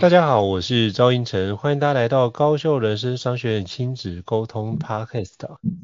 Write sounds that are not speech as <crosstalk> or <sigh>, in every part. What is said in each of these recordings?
大家好，我是赵英成，欢迎大家来到高效人生商学院亲子沟通 Podcast。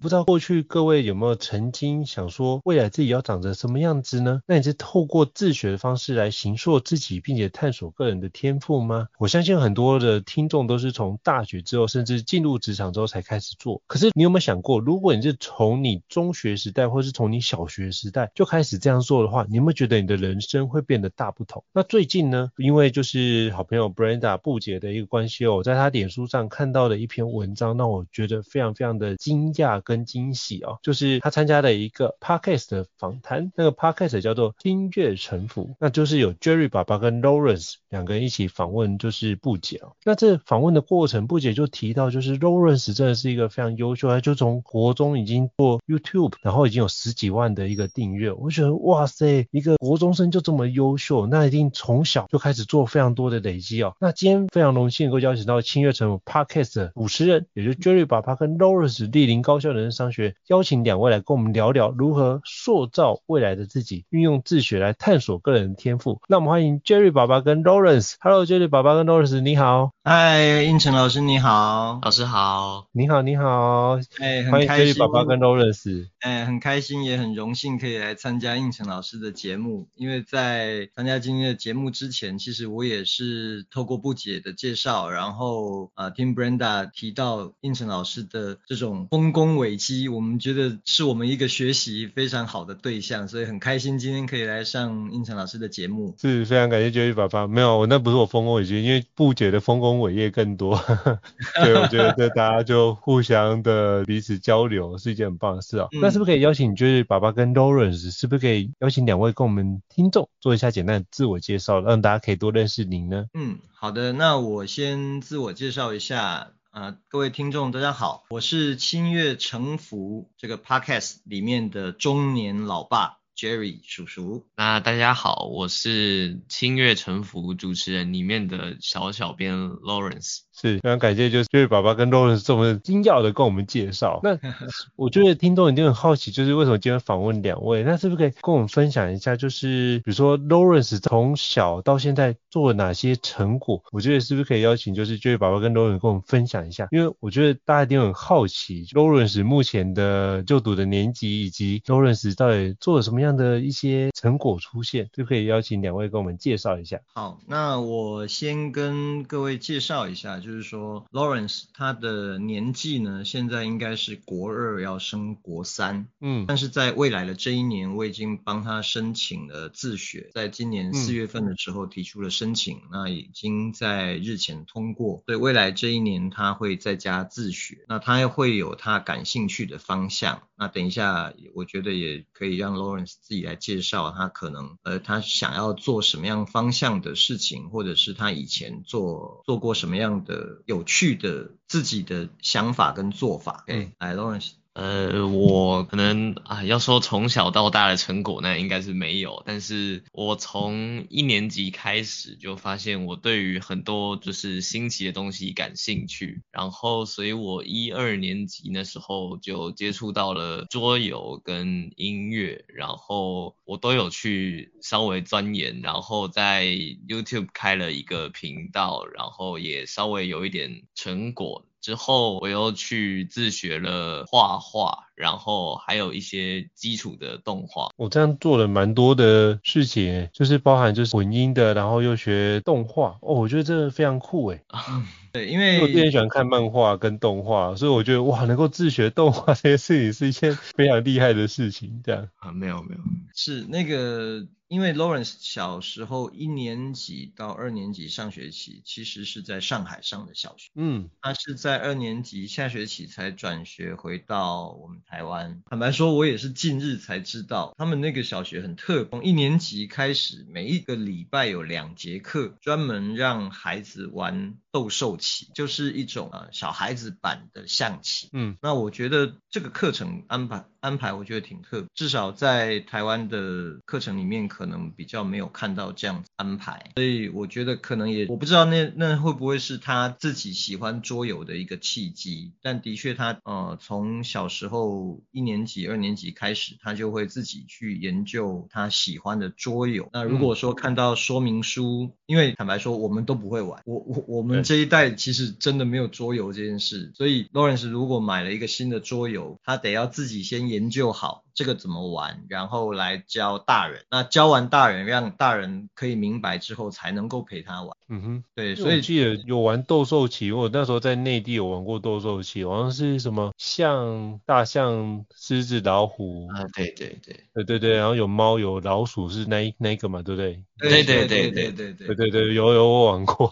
不知道过去各位有没有曾经想说，未来自己要长成什么样子呢？那你是透过自学的方式来形塑自己，并且探索个人的天赋吗？我相信很多的听众都是从大学之后，甚至进入职场之后才开始做。可是你有没有想过，如果你是从你中学时代，或是从你小学时代就开始这样做的话，你有没有觉得你的人生会变得大不同？那最近呢，因为就是好朋友 Brenda 布姐的一个关系哦，我在她脸书上看到的一篇文章，让我觉得非常非常的惊讶跟惊喜哦，就是她参加了一个 podcast 的访谈，那个 podcast 叫做《心悦诚服》，那就是有 Jerry 爸爸跟 Lawrence 两个人一起访问，就是布姐哦。那这访问的过程，布姐就提到，就是 Lawrence 真的是一个非常优秀，他就从国中已经做 YouTube，然后已经有十几万的一个订阅，我觉得哇塞，一个国中生就这么优秀，那一定从小就开始做非常多的累积哦。那今天非常荣幸能够邀请到心悦诚服 Podcast 的主持人，也就是 Jerry 爸爸跟 Lawrence 莅临高校人生商学，邀请两位来跟我们聊聊如何塑造未来的自己，运用自学来探索个人的天赋。那我们欢迎 Jerry 爸爸跟 Lawrence。Hello，Jerry 爸爸跟 Lawrence，你好。嗨，应成老师你好，老师好，你好你好，哎，欢迎 Jerry 爸爸跟 Lawrence。哎，很开心也很荣幸可以来参加应成老师的节目，因为在参加今天的节目之前，其实我也是透过布姐的介绍，然后啊听 Brenda 提到胤丞老师的这种丰功伟绩，我们觉得是我们一个学习非常好的对象，所以很开心今天可以来上胤丞老师的节目。是非常感谢 Jerry 爸爸，没有，我那不是我丰功伟绩，因为布姐的丰功伟业更多，<laughs> 所以我觉得这大家就互相的彼此交流是一件很棒的事啊。嗯是不是可以邀请，就是爸爸跟 Lawrence，是不是可以邀请两位跟我们听众做一下简单的自我介绍，让大家可以多认识您呢？嗯，好的，那我先自我介绍一下，呃，各位听众大家好，我是清月成服这个 Podcast 里面的中年老爸 Jerry 叔叔。那大家好，我是清月成服主持人里面的小小编 Lawrence。是非常感谢，就是 Jerry 爸爸跟 Lawrence 这么精要的跟我们介绍。<laughs> 那我觉得听众一定很好奇，就是为什么今天访问两位？那是不是可以跟我们分享一下，就是比如说 Lawrence 从小到现在做了哪些成果？我觉得是不是可以邀请，就是 Jerry 爸爸跟 Lawrence 跟我们分享一下？因为我觉得大家一定很好奇 Lawrence 目前的就读的年级，以及 Lawrence 到底做了什么样的一些成果出现，就可以邀请两位跟我们介绍一下。好，那我先跟各位介绍一下。就是说，Lawrence 他的年纪呢，现在应该是国二要升国三，嗯，但是在未来的这一年，我已经帮他申请了自学，在今年四月份的时候提出了申请，嗯、那已经在日前通过，所以未来这一年他会在家自学，那他也会有他感兴趣的方向，那等一下我觉得也可以让 Lawrence 自己来介绍他可能呃他想要做什么样方向的事情，或者是他以前做做过什么样的。有趣的自己的想法跟做法。哎、嗯，来，Lawrence。呃，我可能啊，要说从小到大的成果，那应该是没有。但是我从一年级开始就发现，我对于很多就是新奇的东西感兴趣。然后，所以我一二年级那时候就接触到了桌游跟音乐，然后我都有去稍微钻研，然后在 YouTube 开了一个频道，然后也稍微有一点成果。之后我又去自学了画画，然后还有一些基础的动画。我这样做了蛮多的事情，就是包含就是混音的，然后又学动画。哦，我觉得这个非常酷诶。<laughs> 对，因为我之前喜欢看漫画跟动画，所以我觉得哇，能够自学动画 <laughs> 这件事情是一件非常厉害的事情。这样啊，没有没有，是那个。因为 Lawrence 小时候一年级到二年级上学期，其实是在上海上的小学。嗯，他是在二年级下学期才转学回到我们台湾。坦白说，我也是近日才知道，他们那个小学很特别，从一年级开始，每一个礼拜有两节课，专门让孩子玩斗兽棋，就是一种呃小孩子版的象棋。嗯，那我觉得这个课程安排安排，我觉得挺特别，至少在台湾的课程里面。可能比较没有看到这样子安排，所以我觉得可能也我不知道那那会不会是他自己喜欢桌游的一个契机，但的确他呃从小时候一年级二年级开始，他就会自己去研究他喜欢的桌游。那如果说看到说明书，因为坦白说我们都不会玩，我我我们这一代其实真的没有桌游这件事，所以 Lawrence 如果买了一个新的桌游，他得要自己先研究好。这个怎么玩，然后来教大人。那教完大人，让大人可以明白之后，才能够陪他玩。嗯哼，对，所以记得有玩斗兽棋，我那时候在内地有玩过斗兽棋，好像是什么象、大象、狮子、老虎啊，对对对，对对对，然后有猫有老鼠是那那一个嘛，对不对？对对对对对对对对对，有有我玩过，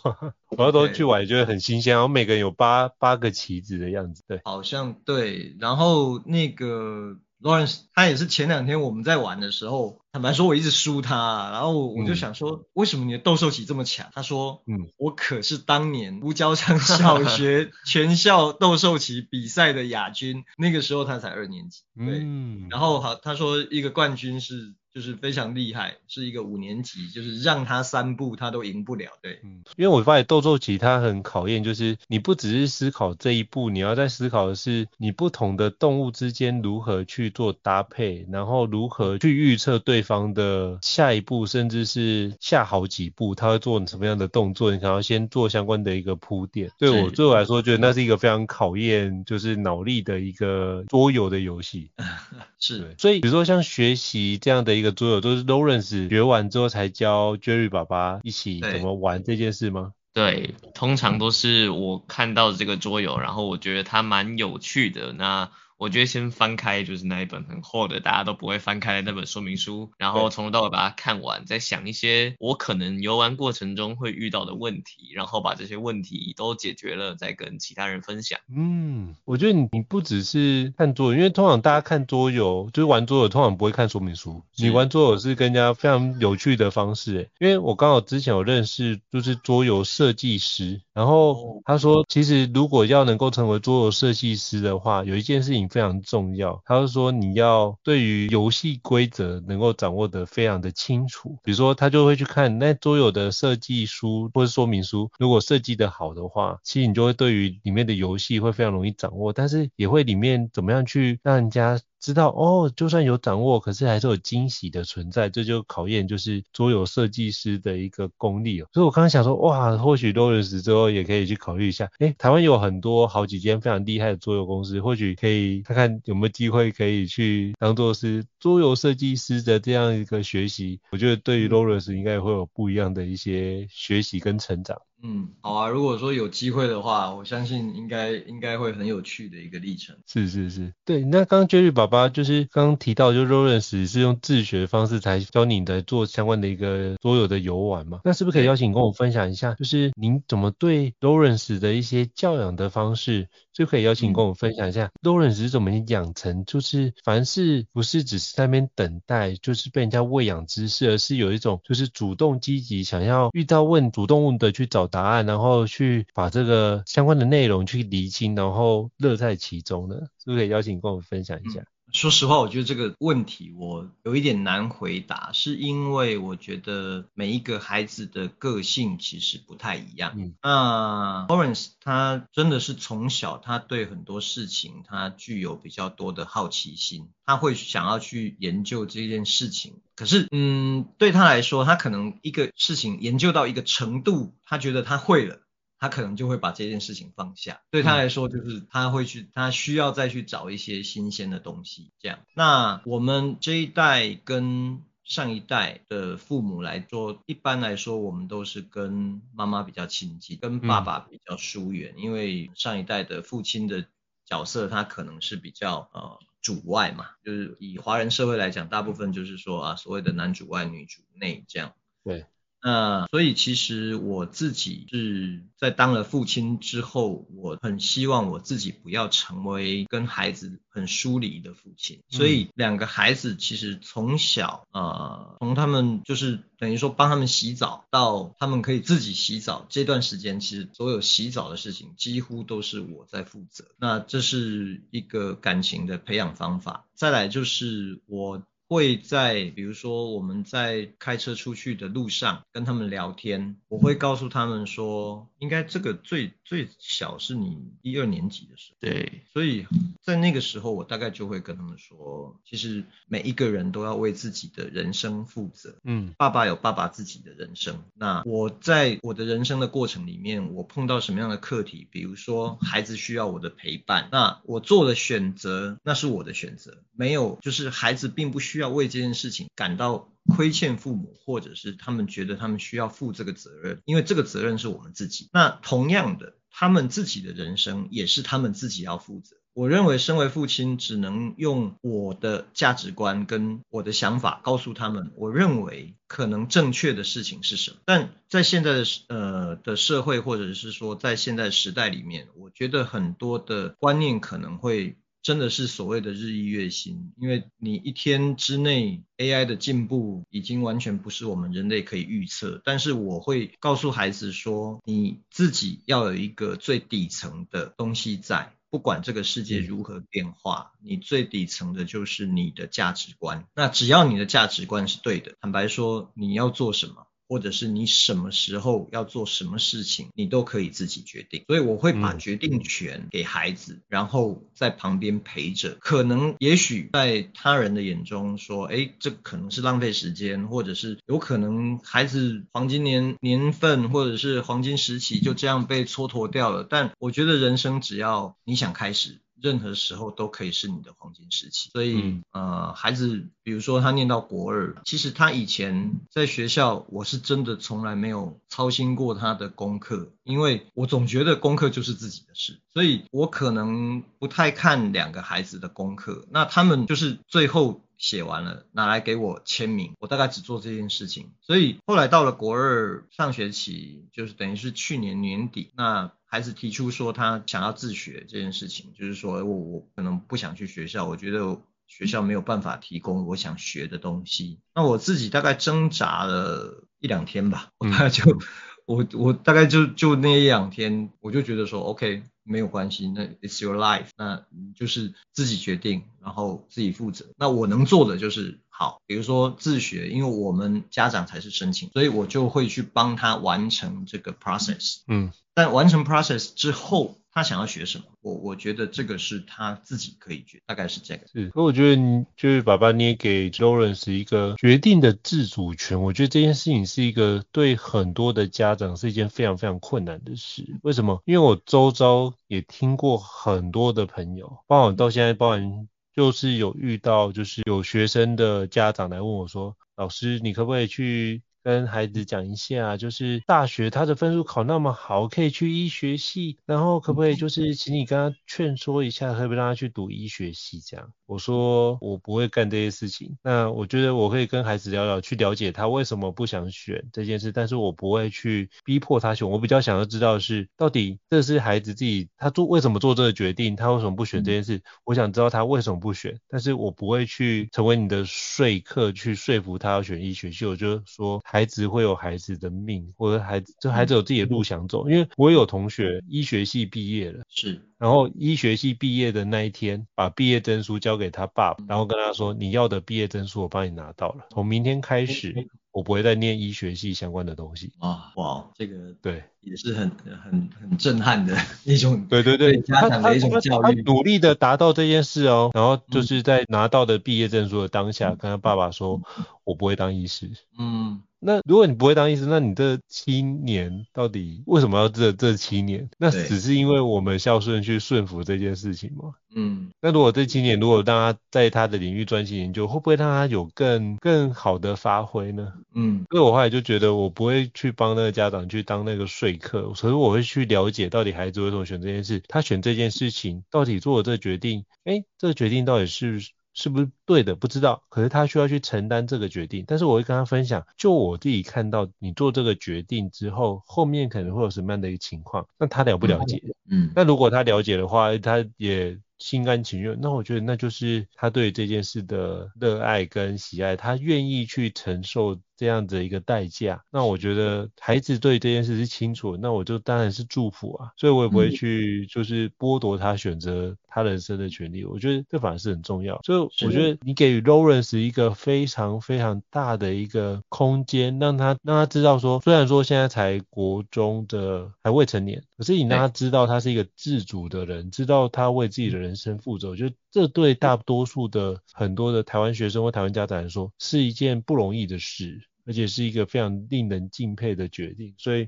然后都去玩，觉得很新鲜，然后每个人有八八个棋子的样子，对，好像对，然后那个。Lawrence 他也是前两天我们在玩的时候，坦白说我一直输他，然后我就想说，嗯、为什么你的斗兽棋这么强？他说，嗯，我可是当年吴娇昌小学全校斗兽棋比赛的亚军，那个时候他才二年级，对，嗯、然后好，他说一个冠军是。就是非常厉害，是一个五年级，就是让他三步他都赢不了，对。嗯，因为我发现斗兽棋它很考验，就是你不只是思考这一步，你要在思考的是你不同的动物之间如何去做搭配，然后如何去预测对方的下一步，甚至是下好几步他会做什么样的动作，你想要先做相关的一个铺垫。对我对我来说，觉得那是一个非常考验就是脑力的一个桌游的游戏。<laughs> 是，所以比如说像学习这样的一个桌游，都是 Lawrence 学完之后才教 Jerry 爸爸一起怎么玩这件事吗？对，通常都是我看到这个桌游，然后我觉得它蛮有趣的，那。我觉得先翻开就是那一本很厚的，大家都不会翻开的那本说明书，然后从头到尾把它看完，再想一些我可能游玩过程中会遇到的问题，然后把这些问题都解决了，再跟其他人分享。嗯，我觉得你你不只是看桌游，因为通常大家看桌游就是玩桌游，通常不会看说明书。你玩桌游是跟人家非常有趣的方式，因为我刚好之前有认识就是桌游设计师，然后他说其实如果要能够成为桌游设计师的话，有一件事情。非常重要，他就说你要对于游戏规则能够掌握得非常的清楚，比如说他就会去看那桌游的设计书或者说明书，如果设计得好的话，其实你就会对于里面的游戏会非常容易掌握，但是也会里面怎么样去让人家。知道哦，就算有掌握，可是还是有惊喜的存在，这就考验就是桌游设计师的一个功力哦。所以我刚刚想说，哇，或许 Lawrence 之后也可以去考虑一下，诶，台湾有很多好几间非常厉害的桌游公司，或许可以看看有没有机会可以去当做是桌游设计师的这样一个学习。我觉得对于 Lawrence 应该也会有不一样的一些学习跟成长。嗯，好啊，如果说有机会的话，我相信应该应该会很有趣的一个历程。是是是，对。那刚刚 Jerry 爸爸就是刚刚提到，就 Lawrence 是用自学的方式才教你的做相关的一个所有的游玩嘛？那是不是可以邀请跟我分享一下，就是您怎么对 Lawrence 的一些教养的方式就可以邀请跟我们分享一下，Lawrence 是怎么养成，就是凡事不是只是在那边等待，就是被人家喂养知识，而是有一种就是主动积极，想要遇到问，主动的去找答案，然后去把这个相关的内容去厘清，然后乐在其中的，是不是可以邀请跟我们分享一下？说实话，我觉得这个问题我有一点难回答，是因为我觉得每一个孩子的个性其实不太一样。嗯，那 Lawrence 他真的是从小他对很多事情他具有比较多的好奇心，他会想要去研究这件事情。可是，嗯，对他来说，他可能一个事情研究到一个程度，他觉得他会了。他可能就会把这件事情放下，对他来说就是他会去，他需要再去找一些新鲜的东西，这样。那我们这一代跟上一代的父母来说，一般来说我们都是跟妈妈比较亲近，跟爸爸比较疏远，嗯，因为上一代的父亲的角色他可能是比较呃主外嘛，就是以华人社会来讲，大部分就是说啊所谓的男主外女主内这样。对。那所以其实我自己是在当了父亲之后，我很希望我自己不要成为跟孩子很疏离的父亲。所以两个孩子其实从小呃，从他们就是等于说帮他们洗澡到他们可以自己洗澡这段时间，其实所有洗澡的事情几乎都是我在负责。那这是一个感情的培养方法。再来就是我。会在比如说我们在开车出去的路上跟他们聊天，我会告诉他们说，应该这个最最小是你一二年级的时候，对，所以在那个时候我大概就会跟他们说，其实每一个人都要为自己的人生负责，嗯，爸爸有爸爸自己的人生，那我在我的人生的过程里面，我碰到什么样的课题，比如说孩子需要我的陪伴，那我做的选择，那是我的选择，没有就是孩子并不需。需要为这件事情感到亏欠父母，或者是他们觉得他们需要负这个责任，因为这个责任是我们自己。那同样的，他们自己的人生也是他们自己要负责。我认为，身为父亲，只能用我的价值观跟我的想法告诉他们，我认为可能正确的事情是什么。但在现在的呃的社会，或者是说在现在时代里面，我觉得很多的观念可能会。真的是所谓的日益月新，因为你一天之内 AI 的进步已经完全不是我们人类可以预测。但是我会告诉孩子说，你自己要有一个最底层的东西在，不管这个世界如何变化，你最底层的就是你的价值观。那只要你的价值观是对的，坦白说，你要做什么？或者是你什么时候要做什么事情，你都可以自己决定。所以我会把决定权给孩子，然后在旁边陪着。可能也许在他人的眼中说，诶，这可能是浪费时间，或者是有可能孩子黄金年年份或者是黄金时期就这样被蹉跎掉了。但我觉得人生只要你想开始。任何时候都可以是你的黄金时期，所以、嗯、呃，孩子，比如说他念到国二，其实他以前在学校，我是真的从来没有操心过他的功课，因为我总觉得功课就是自己的事，所以我可能不太看两个孩子的功课，那他们就是最后写完了拿来给我签名，我大概只做这件事情，所以后来到了国二上学期，就是等于是去年年底那。孩子提出说他想要自学这件事情，就是说我我可能不想去学校，我觉得学校没有办法提供我想学的东西。那我自己大概挣扎了一两天吧，我大概就 <laughs> 我我大概就就那一两天，我就觉得说 OK 没有关系，那 It's your life，那就是自己决定，然后自己负责。那我能做的就是好，比如说自学，因为我们家长才是申请，所以我就会去帮他完成这个 process。嗯。但完成 process 之后，他想要学什么，我我觉得这个是他自己可以决，大概是这个。是，可我觉得你就是爸爸，你也给 Lawrence 一个决定的自主权。我觉得这件事情是一个对很多的家长是一件非常非常困难的事。为什么？因为我周遭也听过很多的朋友，包括到现在，包含就是有遇到，就是有学生的家长来问我说，老师，你可不可以去？跟孩子讲一下，就是大学他的分数考那么好，可以去医学系，然后可不可以就是请你跟他劝说一下，可不可以让他去读医学系这样？我说我不会干这些事情，那我觉得我可以跟孩子聊聊，去了解他为什么不想选这件事，但是我不会去逼迫他选。我比较想要知道的是，到底这是孩子自己他做为什么做这个决定，他为什么不选这件事？我想知道他为什么不选，但是我不会去成为你的说客，去说服他要选医学系。我就说孩子会有孩子的命，或者孩子就孩子有自己的路想走，因为我有同学医学系毕业了，是。然后医学系毕业的那一天，把毕业证书交给他爸，然后跟他说：“你要的毕业证书我帮你拿到了，从明天开始，我不会再念医学系相关的东西。”啊，哇，这个对，也是很很很震撼的一种，<laughs> 对对对，家长的一种教育，努力的达到这件事哦，然后就是在拿到的毕业证书的当下，跟他爸爸说：“我不会当医师。”嗯。那如果你不会当医生，那你这七年到底为什么要这这七年？那只是因为我们孝顺去顺服这件事情吗？嗯。那如果这七年如果让他在他的领域专心研究，会不会让他有更更好的发挥呢？嗯。所以我后来就觉得我不会去帮那个家长去当那个说客，所以我会去了解到底孩子为什么选这件事，他选这件事情到底做了这个决定，诶，这个决定到底是。是不是对的不知道，可是他需要去承担这个决定。但是我会跟他分享，就我自己看到你做这个决定之后，后面可能会有什么样的一个情况，那他了不了解？嗯，那如果他了解的话，他也心甘情愿，那我觉得那就是他对这件事的热爱跟喜爱，他愿意去承受。这样的一个代价，那我觉得孩子对这件事是清楚，那我就当然是祝福啊，所以我也不会去就是剥夺他选择他人生的权利，我觉得这反而是很重要。所以我觉得你给予 Lawrence 一个非常非常大的一个空间，让他让他知道说，虽然说现在才国中的还未成年，可是你让他知道他是一个自主的人，知道他为自己的人生负责，我觉得这对大多数的很多的台湾学生或台湾家长来说是一件不容易的事。而且是一个非常令人敬佩的决定，所以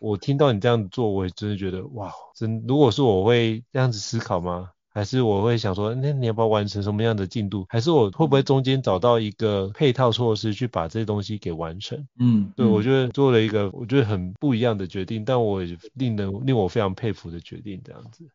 我听到你这样子做，我也真的觉得哇，真如果是我会这样子思考吗？还是我会想说，那你要不要完成什么样的进度？还是我会不会中间找到一个配套措施去把这些东西给完成？嗯，对，我觉得做了一个我觉得很不一样的决定，但我也令人令我非常佩服的决定，这样子。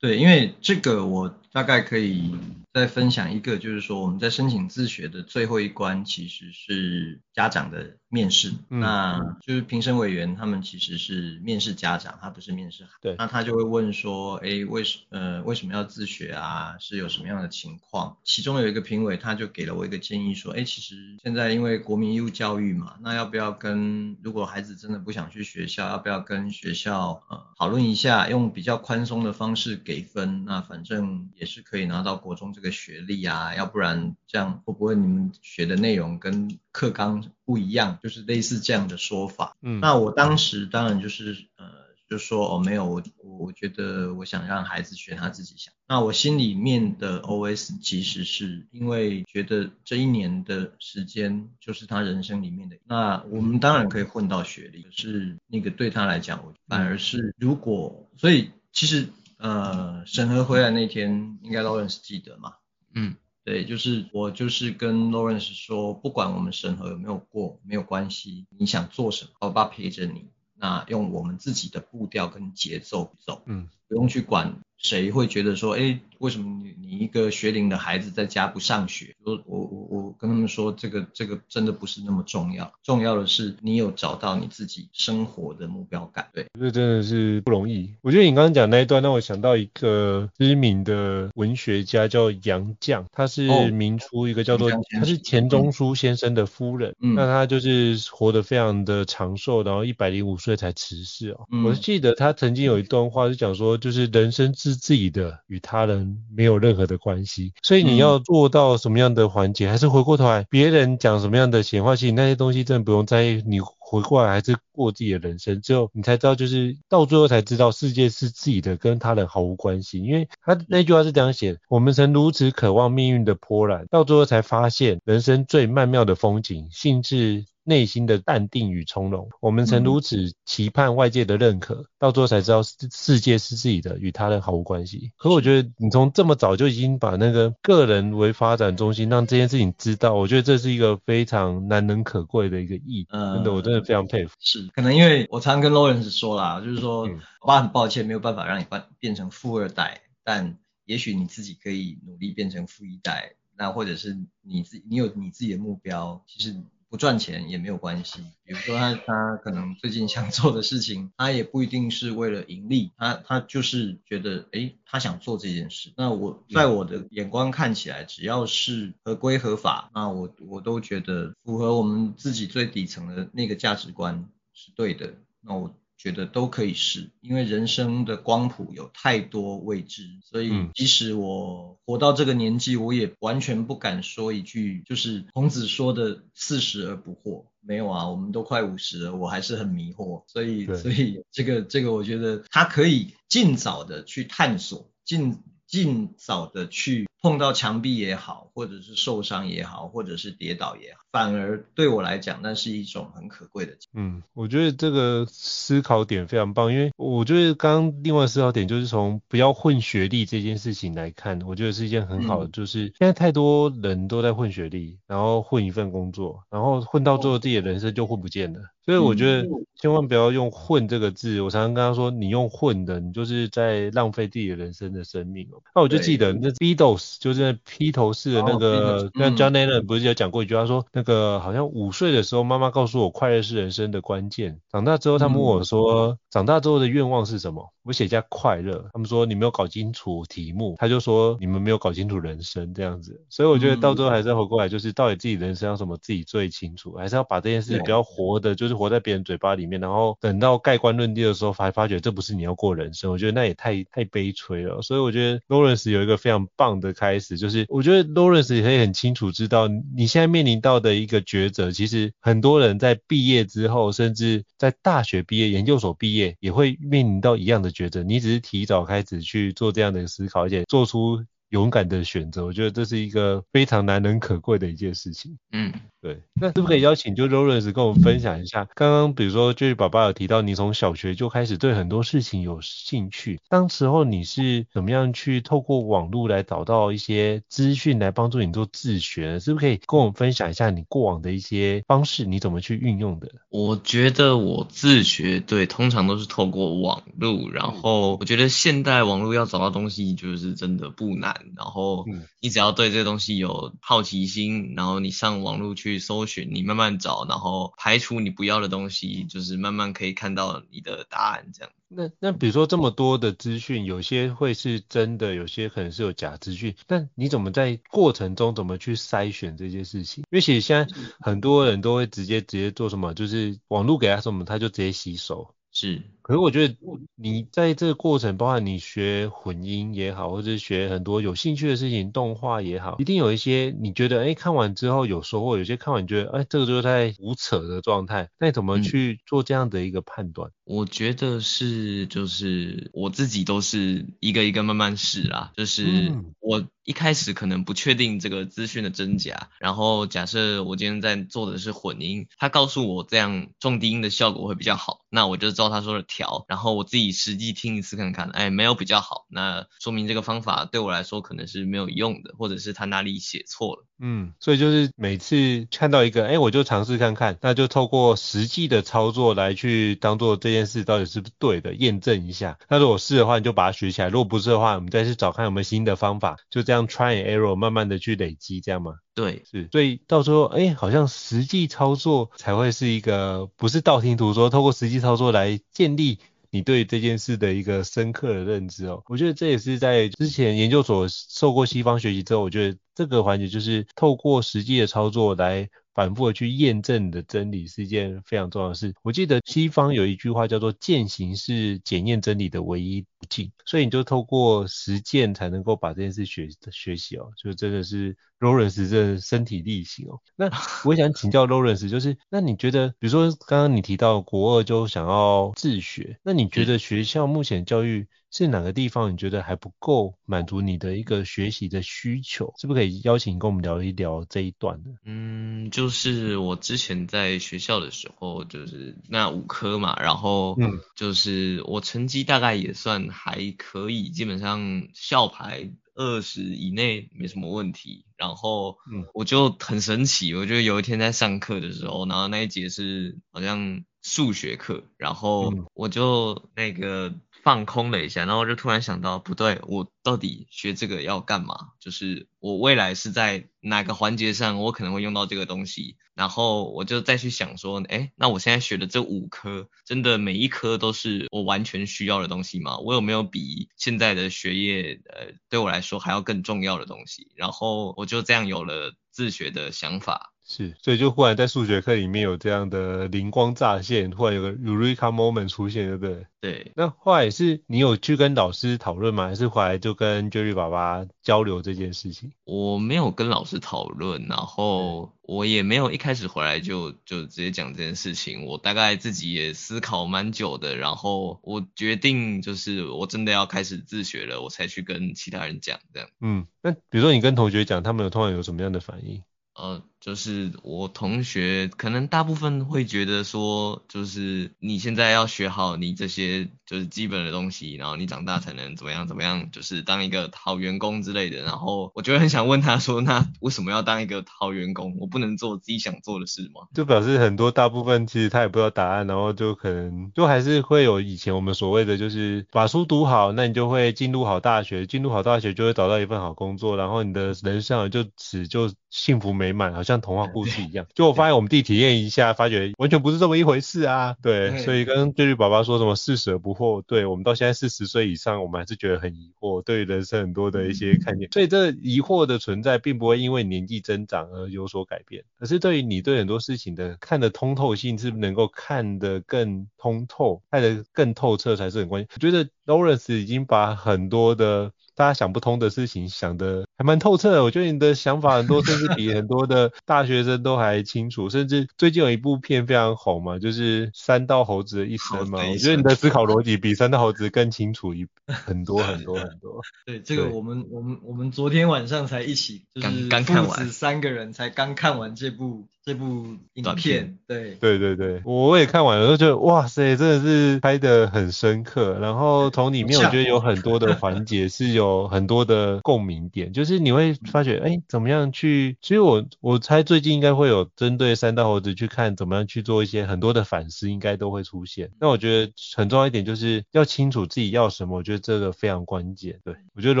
对，因为这个我大概可以再分享一个，就是说我们在申请自学的最后一关其实是家长的面试，嗯、那就是评审委员他们其实是面试家长，他不是面试孩。对，那他就会问说，哎，为什呃为什么要自学啊？是有什么样的情况？其中有一个评委他就给了我一个建议说，哎，其实现在因为国民义务教育嘛，那要不要跟如果孩子真的不想去学校，要不要跟学校呃讨论一下，用比较宽松的方式给分？那反正也是可以拿到国中这个学历啊，要不然这样会不会你们学的内容跟课纲不一样？就是类似这样的说法。嗯，那我当时当然就是呃就说哦没有，我我觉得我想让孩子学他自己想。那我心里面的 OS 其实是因为觉得这一年的时间就是他人生里面的。那我们当然可以混到学历，可是那个对他来讲，我反而是如果所以其实。呃，审核回来那天，应该 Lawrence 记得嘛？嗯，对，就是我就是跟 Lawrence 说，不管我们审核有没有过，没有关系，你想做什么，我爸陪着你，那用我们自己的步调跟节奏走，嗯，不用去管。谁会觉得说，哎，为什么你你一个学龄的孩子在家不上学？我我我我跟他们说，这个这个真的不是那么重要，重要的是你有找到你自己生活的目标感。对，这真的是不容易。我觉得你刚刚讲那一段让我想到一个知名的文学家叫杨绛，他是明初一个叫做、哦、他是钱钟书先生的夫人，嗯、那他就是活得非常的长寿，然后一百零五岁才辞世哦。嗯、我记得他曾经有一段话是讲说，就是人生是自己的与他人没有任何的关系，所以你要做到什么样的环节，还是回过头来，别人讲什么样的闲话，其实那些东西真的不用在意。你回过来还是过自己的人生，之后你才知道，就是到最后才知道世界是自己的，跟他人毫无关系。因为他那句话是这样写：我们曾如此渴望命运的波澜，到最后才发现，人生最曼妙的风景，幸至内心的淡定与从容。我们曾如此期盼外界的认可，嗯、到最后才知道世界是自己的，与他人毫无关系。可我觉得你从这么早就已经把那个个人为发展中心，让这件事情知道，我觉得这是一个非常难能可贵的一个意义。嗯，真的，我真的非常佩服。是，可能因为我常跟 Lawrence 说啦，就是说，嗯、我爸很抱歉没有办法让你变变成富二代，但也许你自己可以努力变成富一代。那或者是你自你有你自己的目标，其实不赚钱也没有关系。比如说他他可能最近想做的事情，他也不一定是为了盈利，他他就是觉得诶他想做这件事。那我在我的眼光看起来，只要是合规合法，那我我都觉得符合我们自己最底层的那个价值观是对的。那我。觉得都可以试，因为人生的光谱有太多未知，所以即使我活到这个年纪，我也完全不敢说一句就是孔子说的“四十而不惑”。没有啊，我们都快五十了，我还是很迷惑。所以，所以这个这个，我觉得他可以尽早的去探索，尽尽早的去碰到墙壁也好，或者是受伤也好，或者是跌倒也好。反而对我来讲，那是一种很可贵的。嗯，我觉得这个思考点非常棒，因为我觉得刚刚另外思考点就是从不要混学历这件事情来看，我觉得是一件很好的，嗯、就是现在太多人都在混学历，然后混一份工作，然后混到最后自己的人生就混不见了。所以我觉得千万不要用“混”这个字。我常常跟他说，你用“混”的，你就是在浪费自己的人生的生命哦。那我就记得那 Beatles 就是披头士的那个，那 John Lennon 不是有讲过一句话说，那个好像五岁的时候，妈妈告诉我快乐是人生的关键。长大之后，他们问我说，长大之后的愿望是什么？我写一下快乐，他们说你没有搞清楚题目，他就说你们没有搞清楚人生这样子，所以我觉得到最后还是要回过来，就是到底自己人生要什么自己最清楚，还是要把这件事不要活的，就是活在别人嘴巴里面，然后等到盖棺论定的时候，才发觉这不是你要过人生，我觉得那也太太悲催了。所以我觉得 Lawrence 有一个非常棒的开始，就是我觉得 Lawrence 也可以很清楚知道你现在面临到的一个抉择，其实很多人在毕业之后，甚至在大学毕业、研究所毕业，也会面临到一样的觉得，你只是提早开始去做这样的思考，而且做出勇敢的选择，我觉得这是一个非常难能可贵的一件事情。嗯。对，那可不可以邀请就 Lawrence 跟我们分享一下，刚刚比如说就是爸爸有提到你从小学就开始对很多事情有兴趣，当时候你是怎么样去透过网络来找到一些资讯来帮助你做自学？是不是可以跟我们分享一下你过往的一些方式，你怎么去运用的？我觉得我自学对，通常都是透过网络，然后我觉得现代网络要找到东西就是真的不难，然后你只要对这个东西有好奇心，然后你上网络去。去搜寻，你慢慢找，然后排除你不要的东西，就是慢慢可以看到你的答案这样。那那比如说这么多的资讯，有些会是真的，有些可能是有假资讯，但你怎么在过程中怎么去筛选这些事情？因为其实现在很多人都会直接直接做什么，就是网络给他什么，他就直接吸收。是。可是我觉得你在这个过程，包含你学混音也好，或者学很多有兴趣的事情，动画也好，一定有一些你觉得哎、欸、看完之后有收获，有些看完觉得哎、欸、这个就是在胡扯的状态，那你怎么去做这样的一个判断？嗯，我觉得是就是我自己都是一个一个慢慢试啦，就是我一开始可能不确定这个资讯的真假，然后假设我今天在做的是混音，他告诉我这样重低音的效果会比较好，那我就照他说的。调，然后我自己实际听一次看看，哎，没有比较好，那说明这个方法对我来说可能是没有用的，或者是他哪里写错了。嗯，所以就是每次看到一个，哎，我就尝试看看，那就透过实际的操作来去当做这件事到底是不是对的，验证一下。那如果是的话，你就把它学起来；如果不是的话，我们再去找看有没有新的方法，就这样 try and error，慢慢的去累积，这样吗？对，是，所以到时候，哎，好像实际操作才会是一个，不是道听途说，透过实际操作来建立你对这件事的一个深刻的认知哦。我觉得这也是在之前研究所受过西方学习之后，我觉得这个环节就是透过实际的操作来。反复的去验证的真理是一件非常重要的事。我记得西方有一句话叫做“践行是检验真理的唯一途径”，所以你就透过实践才能够把这件事学学习哦，就真的是 Lawrence 这身体力行哦。那我想请教 Lawrence，就是那你觉得，比如说刚刚你提到国二就想要自学，那你觉得学校目前教育？是哪个地方你觉得还不够满足你的一个学习的需求？是不是可以邀请跟我们聊一聊这一段呢？嗯，嗯，就是我之前在学校的时候，就是那五科嘛，然后嗯，就是我成绩大概也算还可以，基本上校排二十以内没什么问题。然后嗯，我就很神奇，我就有一天在上课的时候，然后那一节是好像数学课，然后我就那个。放空了一下，然后我就突然想到，不对，我到底学这个要干嘛？就是我未来是在哪个环节上，我可能会用到这个东西。然后我就再去想说，哎，那我现在学的这五科，真的每一科都是我完全需要的东西吗？我有没有比现在的学业，呃，对我来说还要更重要的东西？然后我就这样有了自学的想法。是，所以就忽然在数学课里面有这样的灵光乍现，忽然有个 Eureka moment 出现，对不对？对。那后来是你有去跟老师讨论吗？还是后来就跟 Jerry 爸爸交流这件事情？我没有跟老师讨论，然后我也没有一开始回来就就直接讲这件事情。我大概自己也思考蛮久的，然后我决定就是我真的要开始自学了，我才去跟其他人讲这样。嗯，那比如说你跟同学讲，他们有通常有什么样的反应？呃，就是我同学可能大部分会觉得说，就是你现在要学好你这些就是基本的东西，然后你长大才能怎么样怎么样，就是当一个好员工之类的。然后我就很想问他说，那为什么要当一个好员工？我不能做自己想做的事吗？就表示很多大部分其实他也不知道答案，然后就可能就还是会有以前我们所谓的就是把书读好，那你就会进入好大学，进入好大学就会找到一份好工作，然后你的人生就此就幸福美满，好像童话故事 <laughs> 一样。就我发现我们弟体验一下，发觉完全不是这么一回事啊。对，所以跟瑞瑞爸爸说什么四十而不惑，对我们到现在四十岁以上，我们还是觉得很疑惑，对人生很多的一些看见。所以这疑惑的存在，并不会因为年纪增长而有所改变，可是对于你对很多事情的看的通透性，是不是能够看得更通透，看得更透彻，才是很关键。我觉得 Lawrence 已经把很多的。大家想不通的事情想的还蛮透彻的，我觉得你的想法很多，甚至比很多的大学生都还清楚。甚至最近有一部片非常红嘛，就是三道猴子的一生嘛。我觉得你的思考逻辑比三道猴子更清楚一很多很多很多。<laughs> 对，这个我们我们我们昨天晚上才一起，就是父子三个人才刚看完这部。这部影片，对对对对，我也看完了，就觉得哇塞，真的是拍的很深刻。然后从里面我觉得有很多的环节 <laughs> 是有很多的共鸣点，就是你会发觉，哎，怎么样去？其实我我猜最近应该会有针对三道猴子去看怎么样去做一些很多的反思，应该都会出现。那我觉得很重要一点就是要清楚自己要什么，我觉得这个非常关键。对，我觉得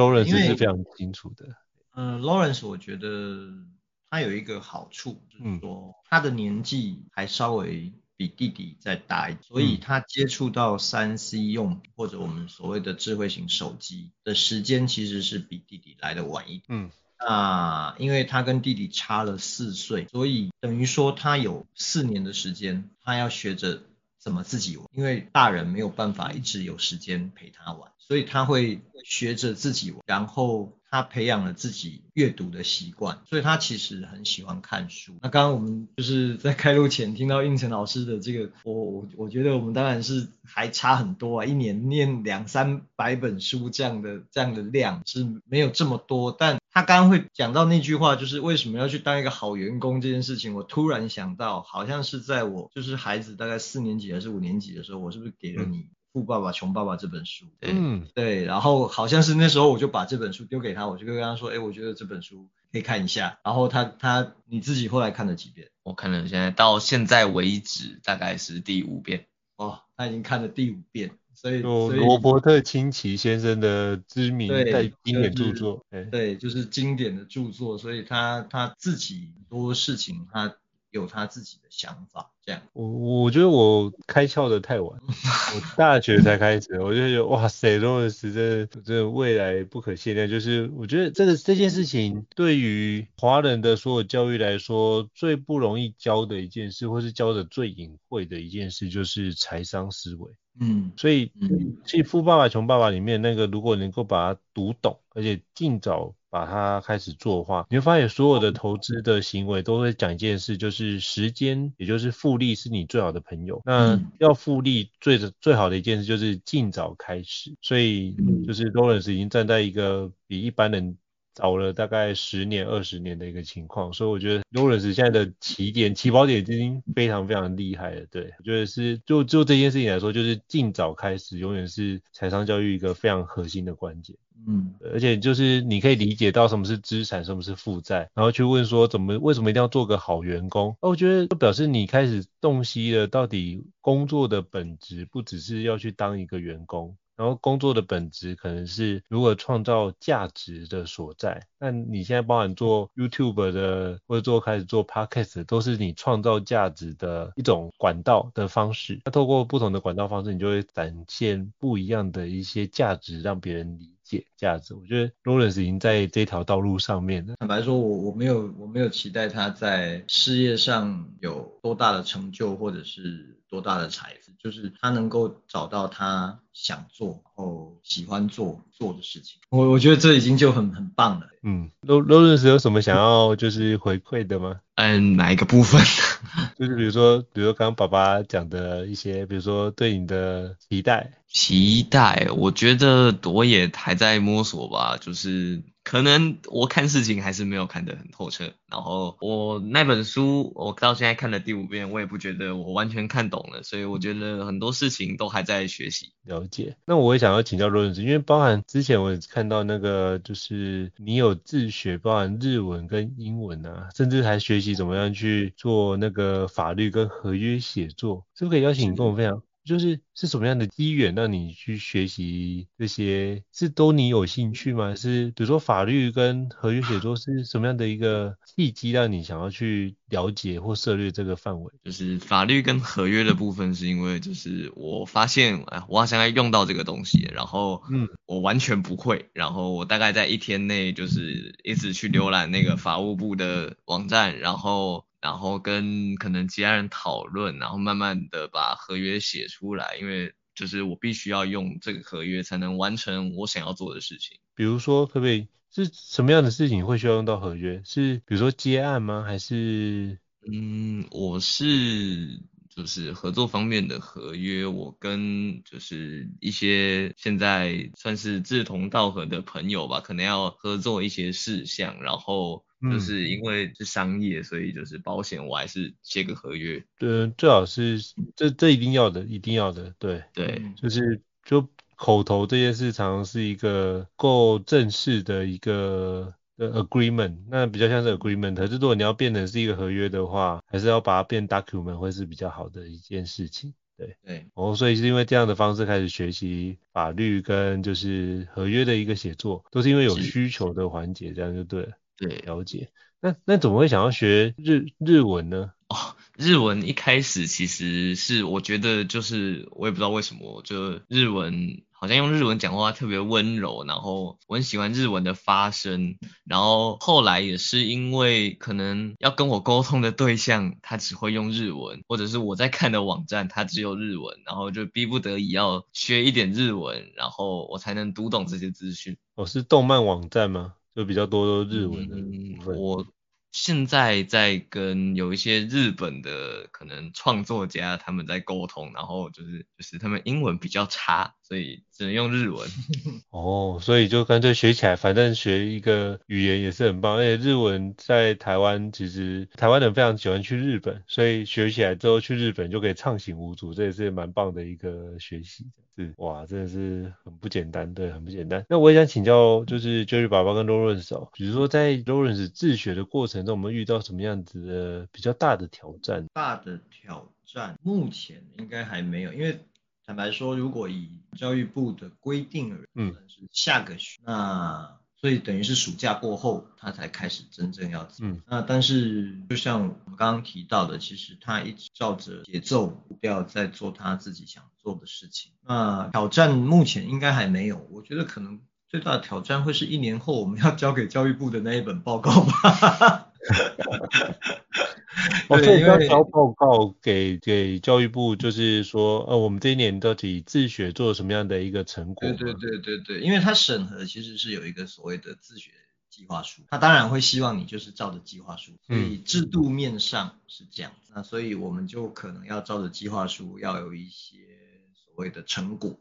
Lawrence 是非常清楚的。嗯，Lawrence 我觉得。他有一个好处，就是说他的年纪还稍微比弟弟再大一点，所以他接触到三 C 用品或者我们所谓的智慧型手机的时间其实是比弟弟来的晚一点。嗯，那因为他跟弟弟差了四岁，所以等于说他有四年的时间，他要学着怎么自己玩，因为大人没有办法一直有时间陪他玩，所以他会学着自己玩，然后。他培养了自己阅读的习惯，所以他其实很喜欢看书。那刚刚我们就是在开录前听到应成老师的这个，我我我觉得我们当然是还差很多啊，一年念两三百本书这样的这样的量是没有这么多。但他刚刚会讲到那句话，就是为什么要去当一个好员工这件事情，我突然想到，好像是在我就是孩子大概四年级还是五年级的时候，我是不是给了你？嗯《富爸爸穷爸爸》这本书，嗯，对，然后好像是那时候我就把这本书丢给他，我就跟他说，哎，我觉得这本书可以看一下。然后他他你自己后来看了几遍？我看了现在到现在为止大概是第五遍。哦，他已经看了第五遍，所以罗伯特清崎先生的知名带经典著作，对，对，就是经典的著作，所以他他自己很多事情他。有他自己的想法，这样。我我觉得我开窍的太晚，<laughs> 我大学才开始，我就觉得哇塞，真的是这这未来不可限量。就是我觉得这个这件事情对于华人的所有教育来说，最不容易教的一件事，或是教的最隐晦的一件事，就是财商思维。嗯，所以其实《富爸爸穷爸爸》里面那个，如果能够把它读懂，而且尽早。把它开始做的话，你会发现所有的投资的行为都会讲一件事，就是时间，也就是复利是你最好的朋友。那要复利最最好的一件事就是尽早开始。所以就是 Lawrence 已经站在一个比一般人早了大概十年二十年的一个情况，所以我觉得 Lawrence 现在的起点起跑点已经非常非常厉害了。对，我觉得是就就这件事情来说，就是尽早开始永远是财商教育一个非常核心的关键。嗯，而且就是你可以理解到什么是资产，什么是负债，然后去问说怎么为什么一定要做个好员工？那我觉得就表示你开始洞悉了到底工作的本质不只是要去当一个员工。然后工作的本质可能是如何创造价值的所在。那你现在包含做 YouTube 的，或者做开始做 Podcast，都是你创造价值的一种管道的方式。那透过不同的管道方式，你就会展现不一样的一些价值，让别人理解价值。我觉得 Lawrence 已经在这条道路上面。坦白说，我我没有我没有期待他在事业上有多大的成就，或者是。多大的财富，就是他能够找到他想做，然后喜欢做做的事情。我我觉得这已经就很很棒了。嗯，Lawrence 有什么想要就是回馈的吗？<laughs> 嗯，哪一个部分？<laughs> 就是比如说，比如说刚刚爸爸讲的一些，比如说对你的期待。期待，我觉得我也还在摸索吧，就是。可能我看事情还是没有看得很透彻，然后我那本书我到现在看了第五遍，我也不觉得我完全看懂了，所以我觉得很多事情都还在学习。了解。那我也想要请教 Lawrence，因为包含之前我也看到那个就是你有自学，包含日文跟英文啊，甚至还学习怎么样去做那个法律跟合约写作，是不是可以邀请你跟我分享？就是是什么样的机缘让你去学习这些？是都你有兴趣吗？是比如说法律跟合约写作是什么样的一个契机让你想要去了解或涉猎这个范围？就是法律跟合约的部分，是因为就是我发现，哎，我好像要用到这个东西，然后嗯，我完全不会，然后我大概在一天内就是一直去浏览那个法务部的网站，然后。然后跟可能其他人讨论，然后慢慢的把合约写出来，因为就是我必须要用这个合约才能完成我想要做的事情。比如说，可不可以是什么样的事情会需要用到合约？是比如说接案吗？还是？嗯，我是就是合作方面的合约，我跟就是一些现在算是志同道合的朋友吧，可能要合作一些事项，然后。就是因为是商业，所以就是保险，我还是写个合约。对，最好是这这一定要的，一定要的。对对，就是就口头这件事，常常是一个够正式的一个的 agreement，那比较像是 agreement。可是如果你要变成是一个合约的话，还是要把它变 document 会是比较好的一件事情。对对，哦，所以是因为这样的方式开始学习法律跟就是合约的一个写作，都是因为有需求的环节，这样就对了。对，了解。那那怎么会想要学日日文呢？哦，日文一开始其实是我觉得就是我也不知道为什么，就日文好像用日文讲话特别温柔，然后我很喜欢日文的发声。然后后来也是因为可能要跟我沟通的对象他只会用日文，或者是我在看的网站它只有日文，然后就逼不得已要学一点日文，然后我才能读懂这些资讯。哦，是动漫网站吗？就比较多都日文的部分。嗯，我现在在跟有一些日本的可能创作家他们在沟通，然后就是就是他们英文比较差，所以只能用日文。<laughs> 哦，所以就干脆学起来，反正学一个语言也是很棒。而且日文在台湾其实台湾人非常喜欢去日本，所以学起来之后去日本就可以畅行无阻，这也是蛮棒的一个学习。是哇，真的是很不简单，对，很不简单。那我也想请教，就是 Jerry 爸爸跟 Lawrence 哦，比如说在 Lawrence 自学的过程中，我们遇到什么样子的比较大的挑战？大的挑战目前应该还没有，因为坦白说，如果以教育部的规定而言，嗯，是下个学，那。所以等于是暑假过后，他才开始真正要走。嗯，那但是就像我们刚刚提到的，其实他一直照着节奏步调在做他自己想做的事情。那挑战目前应该还没有，我觉得可能最大的挑战会是一年后我们要交给教育部的那一本报告吧。<laughs> <laughs> 我这要交报告给给教育部，就是说，呃，我们这一年到底自学做了什么样的一个成果？对对对对对，因为他审核其实是有一个所谓的自学计划书，他当然会希望你就是照着计划书，所以制度面上是这样子，嗯、那所以我们就可能要照着计划书，要有一些所谓的成果，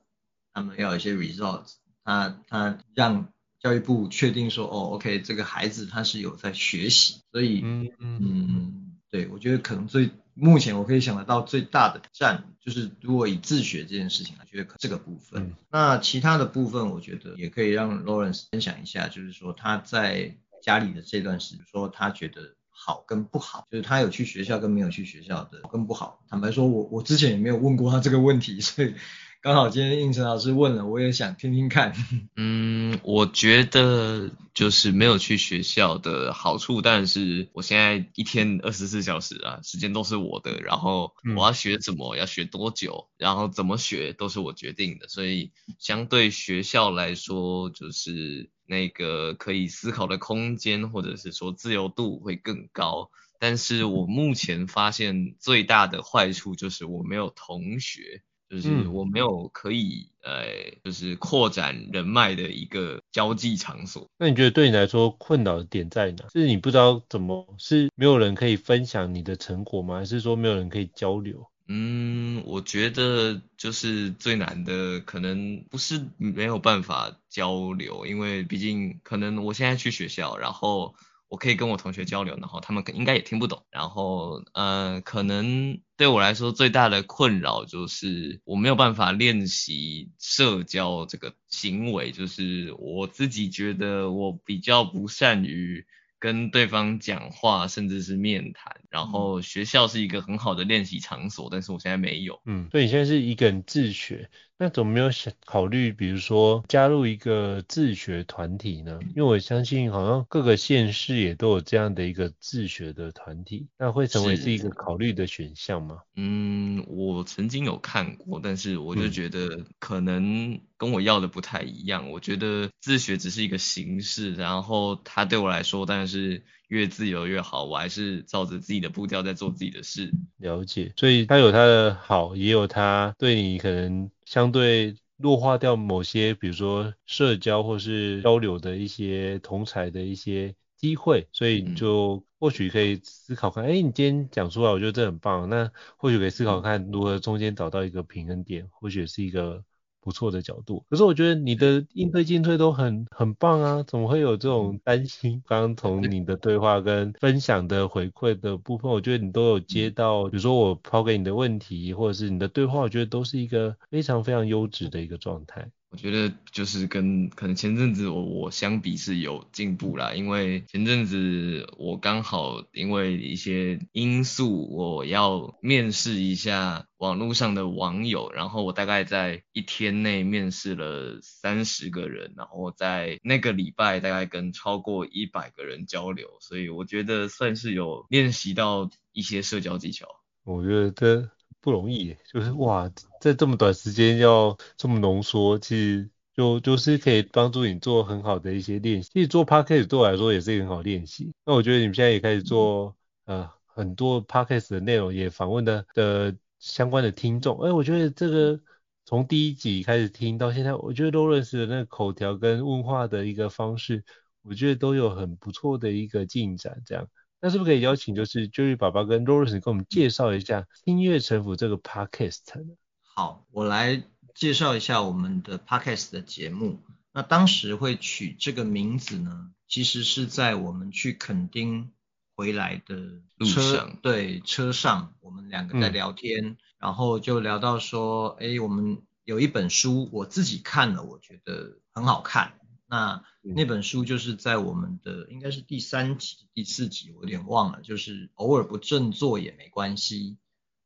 他们要有一些 results，他他让教育部确定说，哦，OK，这个孩子他是有在学习，所以，嗯嗯。嗯，对，我觉得可能最目前我可以想得到最大的战，就是如果以自学这件事情来，觉得这个部分，嗯、那其他的部分，我觉得也可以让 Lawrence 分享一下，就是说他在家里的这段时间，说他觉得。好跟不好，就是他有去学校跟没有去学校的跟不好。坦白说，我我之前也没有问过他这个问题，所以刚好今天应成老师问了，我也想听听看。<laughs> 嗯，我觉得就是没有去学校的好处，但是我现在一天二十四小时啊，时间都是我的，然后我要学什么，要学多久，然后怎么学都是我决定的，所以相对学校来说，就是。那个可以思考的空间，或者是说自由度会更高，但是我目前发现最大的坏处就是我没有同学，就是我没有可以呃，就是扩展人脉的一个交际场所。那你觉得对你来说困扰的点在哪？是你不知道怎么，是没有人可以分享你的成果吗？还是说没有人可以交流？嗯，我觉得就是最难的，可能不是没有办法交流，因为毕竟可能我现在去学校，然后我可以跟我同学交流，然后他们应该也听不懂，然后呃，可能对我来说最大的困扰就是我没有办法练习社交这个行为，就是我自己觉得我比较不善于。跟对方讲话，甚至是面谈，然后学校是一个很好的练习场所，但是我现在没有。嗯，所以你现在是一个人自学，那怎么没有想考虑，比如说加入一个自学团体呢？因为我相信好像各个县市也都有这样的一个自学的团体，那会成为是一个考虑的选项吗？嗯，我曾经有看过，但是我就觉得可能。跟我要的不太一样，我觉得自学只是一个形式，然后它对我来说当然是越自由越好，我还是照着自己的步调在做自己的事。了解，所以它有它的好，也有它对你可能相对弱化掉某些，比如说社交或是交流的一些同才的一些机会，所以你就或许可以思考看，哎、嗯，你今天讲出来，我觉得这很棒，那或许可以思考看如何中间找到一个平衡点，或许是一个。不错的角度，可是我觉得你的应对进退都很很棒啊，怎么会有这种担心？刚刚从你的对话跟分享的回馈的部分，我觉得你都有接到，比如说我抛给你的问题，或者是你的对话，我觉得都是一个非常非常优质的一个状态。我觉得就是跟可能前阵子我我相比是有进步啦，因为前阵子我刚好因为一些因素，我要面试一下网络上的网友，然后我大概在一天内面试了三十个人，然后在那个礼拜大概跟超过一百个人交流，所以我觉得算是有练习到一些社交技巧。我觉得。不容易，就是哇，在这么短时间要这么浓缩，其实就就是可以帮助你做很好的一些练习。其实做 podcast 对我来说也是一个很好练习。那我觉得你们现在也开始做呃很多 podcast 的内容，也访问的的相关的听众。哎，我觉得这个从第一集开始听到现在，我觉得 Lawrence 的那个口条跟问话的一个方式，我觉得都有很不错的一个进展，这样。那是不是可以邀请就是 Jerry 爸爸跟 Lawrence 跟我们介绍一下音乐城府这个 Podcast 呢？好，我来介绍一下我们的 Podcast 的节目。那当时会取这个名字呢，其实是在我们去垦丁回来的路上，对，车上，我们两个在聊天，嗯、然后就聊到说，哎，我们有一本书，我自己看了，我觉得很好看。那那本书就是在我们的应该是第三集、第四集，我有点忘了，就是偶尔不振作也没关系。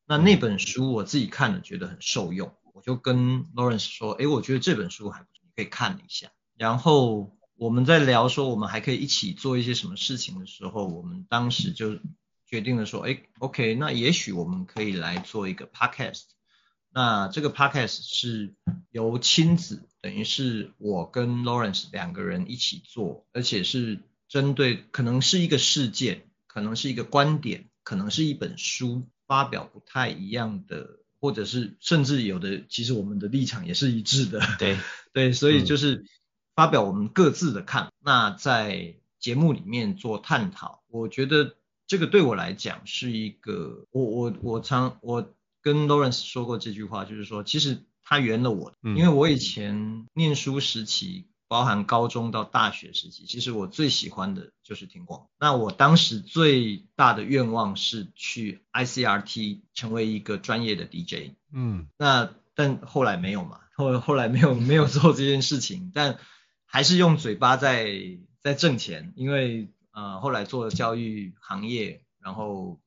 那那本书我自己看了，觉得很受用，我就跟 Lawrence 说，诶，我觉得这本书还不错，你可以看一下。然后我们在聊说我们还可以一起做一些什么事情的时候，我们当时就决定了说，诶，OK，那也许我们可以来做一个 Podcast。那这个 Podcast 是由亲子。等于是我跟 Lawrence 两个人一起做，而且是针对可能是一个事件，可能是一个观点，可能是一本书发表不太一样的，或者是甚至有的，其实我们的立场也是一致的。对 <laughs> 对，所以就是发表我们各自的看那在节目里面做探讨，我觉得这个对我来讲是一个，我我我常我跟 Lawrence 说过这句话，就是说其实。他圆了我，因为我以前念书时期包含高中到大学时期，其实我最喜欢的就是听广。那我当时最大的愿望是去 ICRT 成为一个专业的 DJ。嗯，那但后来没有嘛，后后来没有 <laughs> 没有做这件事情，但还是用嘴巴在在挣钱，因为呃后来做了教育行业，然后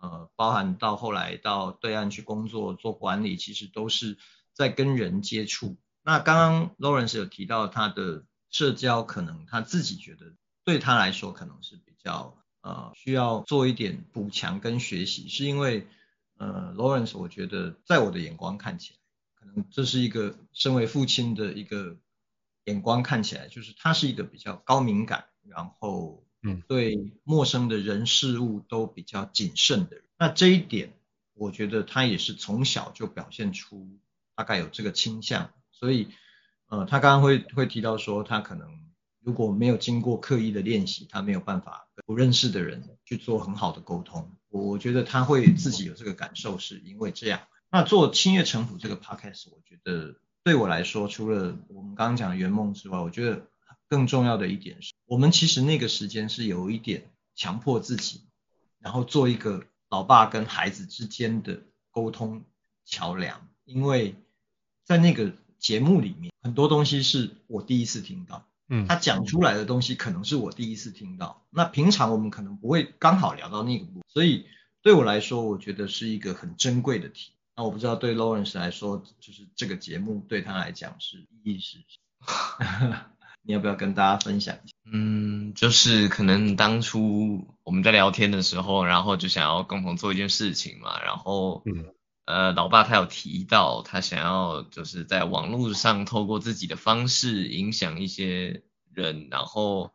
呃包含到后来到对岸去工作做管理，其实都是在跟人接触。那刚刚 Lawrence 有提到他的社交，可能他自己觉得对他来说可能是比较呃需要做一点补强跟学习，是因为呃 Lawrence 我觉得在我的眼光看起来，可能这是一个身为父亲的一个眼光看起来，就是他是一个比较高敏感，然后对陌生的人事物都比较谨慎的人。那这一点我觉得他也是从小就表现出大概有这个倾向。所以，呃，他刚刚会会提到说，他可能如果没有经过刻意的练习，他没有办法跟不认识的人去做很好的沟通。我我觉得他会自己有这个感受，是因为这样。那做青乐诚府这个 podcast，我觉得对我来说，除了我们刚刚讲的圆梦之外，我觉得更重要的一点是，我们其实那个时间是有一点强迫自己，然后做一个老爸跟孩子之间的沟通桥梁，因为在那个。节目里面很多东西是我第一次听到，嗯，他讲出来的东西可能是我第一次听到。那平常我们可能不会刚好聊到那个部分，所以对我来说，我觉得是一个很珍贵的题。那我不知道对 Lawrence 来说，就是这个节目对他来讲是意义是什么？<laughs> 你要不要跟大家分享一下？嗯，就是可能当初我们在聊天的时候，然后就想要共同做一件事情嘛，然后嗯。呃，老爸他有提到，他想要就是在网络上透过自己的方式影响一些人，然后，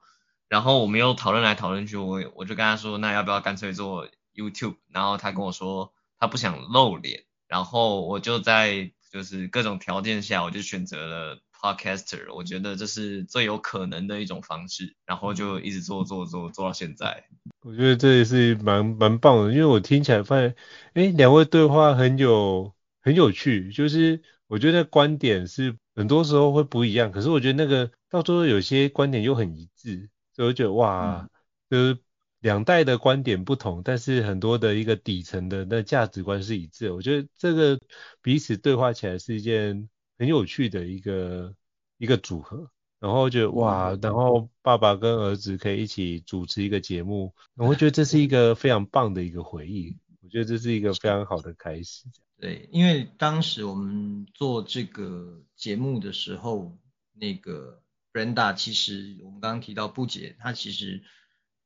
然后我们又讨论来讨论去，我我就跟他说，那要不要干脆做 YouTube？然后他跟我说他不想露脸，然后我就在就是各种条件下，我就选择了。Podcaster，我觉得这是最有可能的一种方式，然后就一直做做做做到现在。我觉得这也是蛮蛮棒的，因为我听起来发现，哎，两位对话很有很有趣，就是我觉得观点是很多时候会不一样，可是我觉得那个到最后有些观点又很一致，所以我觉得哇，就是两代的观点不同，但是很多的一个底层的那价值观是一致的。我觉得这个彼此对话起来是一件。很有趣的一个一个组合，然后就哇，然后爸爸跟儿子可以一起主持一个节目，我会觉得这是一个非常棒的一个回忆，我觉得这是一个非常好的开始。对，因为当时我们做这个节目的时候，那个 Brenda 其实我们刚刚提到不姐，她其实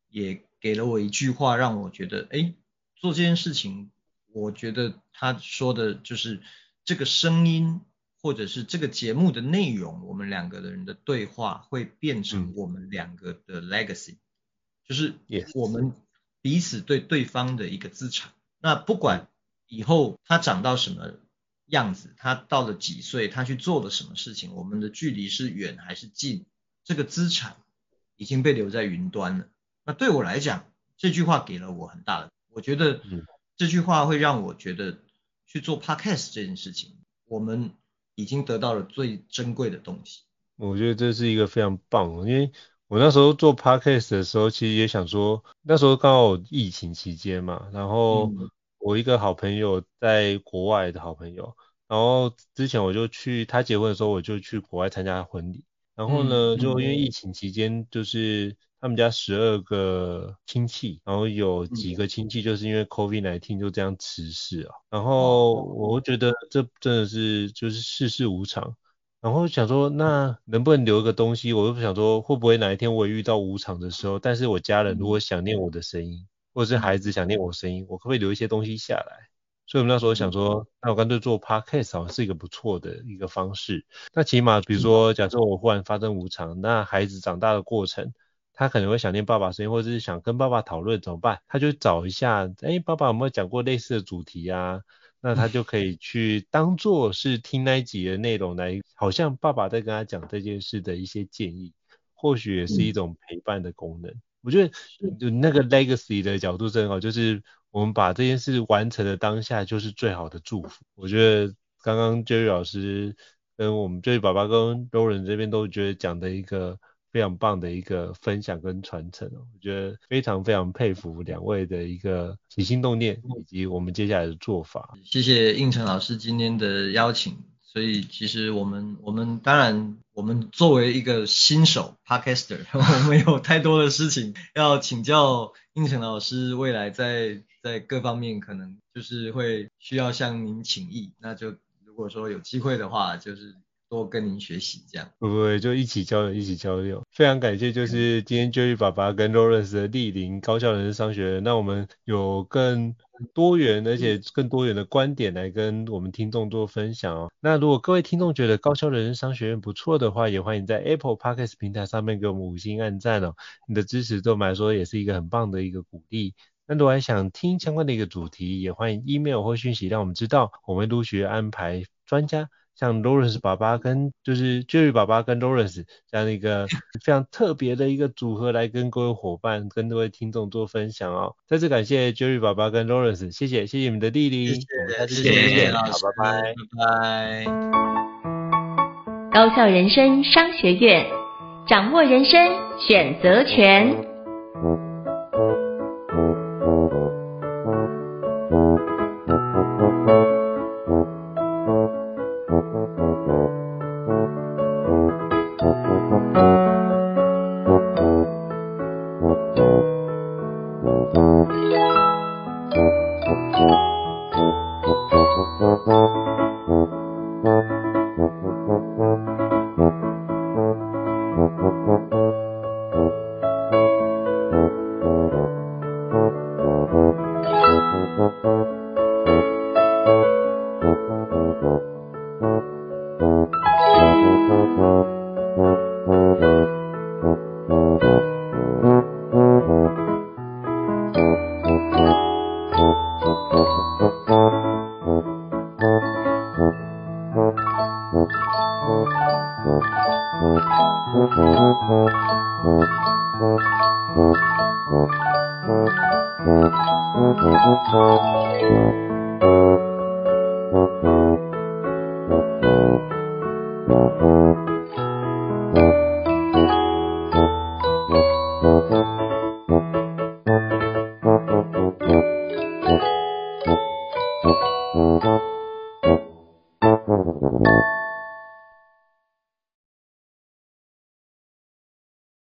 也给了我一句话，让我觉得，哎，做这件事情，我觉得她说的就是这个声音。或者是这个节目的内容，我们两个人的对话会变成我们两个的 legacy，嗯，就是我们彼此对对方的一个资产。那不管以后他长到什么样子，他到了几岁，他去做了什么事情，我们的距离是远还是近，这个资产已经被留在云端了。那对我来讲，这句话给了我很大的，我觉得这句话会让我觉得去做 podcast 这件事情，我们。已经得到了最珍贵的东西，我觉得这是一个非常棒，因为我那时候做 podcast 的时候，其实也想说，那时候刚好疫情期间嘛，然后我一个好朋友在国外的好朋友，然后之前我就去他结婚的时候，我就去国外参加婚礼，然后呢，就因为疫情期间就是。他们家十二个亲戚，然后有几个亲戚就是因为 COVID-19 就这样辞世啊。然后我觉得这真的是就是世事无常。然后想说，那能不能留一个东西？我就想说，会不会哪一天我也遇到无常的时候，但是我家人如果想念我的声音，或者是孩子想念我声音，我可不可以留一些东西下来？所以我们那时候想说，那我干脆做 podcast 好像是一个不错的一个方式。那起码比如说，假设我忽然发生无常，那孩子长大的过程。他可能会想念爸爸声音，或者是想跟爸爸讨论怎么办，他就找一下，哎，爸爸有没有讲过类似的主题啊？那他就可以去当做是听那一集的内容来，好像爸爸在跟他讲这件事的一些建议，或许也是一种陪伴的功能。我觉得就那个 legacy 的角度正好，就是我们把这件事完成的当下就是最好的祝福。我觉得刚刚 Jerry 老师跟我们教育爸爸跟 Lawrence 这边都觉得讲的一个非常棒的一个分享跟传承，我觉得非常非常佩服两位的一个起心动念以及我们接下来的做法。谢谢应成老师今天的邀请。所以其实我们我们当然我们作为一个新手 Podcaster，<laughs> 我们有太多的事情要请教应成老师，未来在在各方面可能就是会需要向您请益，那就如果说有机会的话，就是。多跟您学习，这样会不会就一起交流，一起交流。非常感谢，就是今天 Jerry 爸爸跟 Lawrence 的莅临高校人生商学院，那我们有更多元而且更多元的观点来跟我们听众做分享哦。那如果各位听众觉得高校人生商学院不错的话，也欢迎在 Apple Podcast 平台上面给我们五星按赞哦。你的支持对我们来说也是一个很棒的一个鼓励。那如果还想听相关的一个主题，也欢迎 email 或讯息让我们知道，我们陆续安排专家。像 Lawrence 爸爸跟就是 Jerry 爸爸跟 Lawrence 这样的一个 <laughs> 非常特别的一个组合来跟各位伙伴、跟各位听众做分享哦。再次感谢 Jerry 爸爸跟 Lawrence，谢谢谢谢你们的莅临，谢谢谢谢老师，好，拜拜拜拜。高校人生商学院，掌握人生选择权。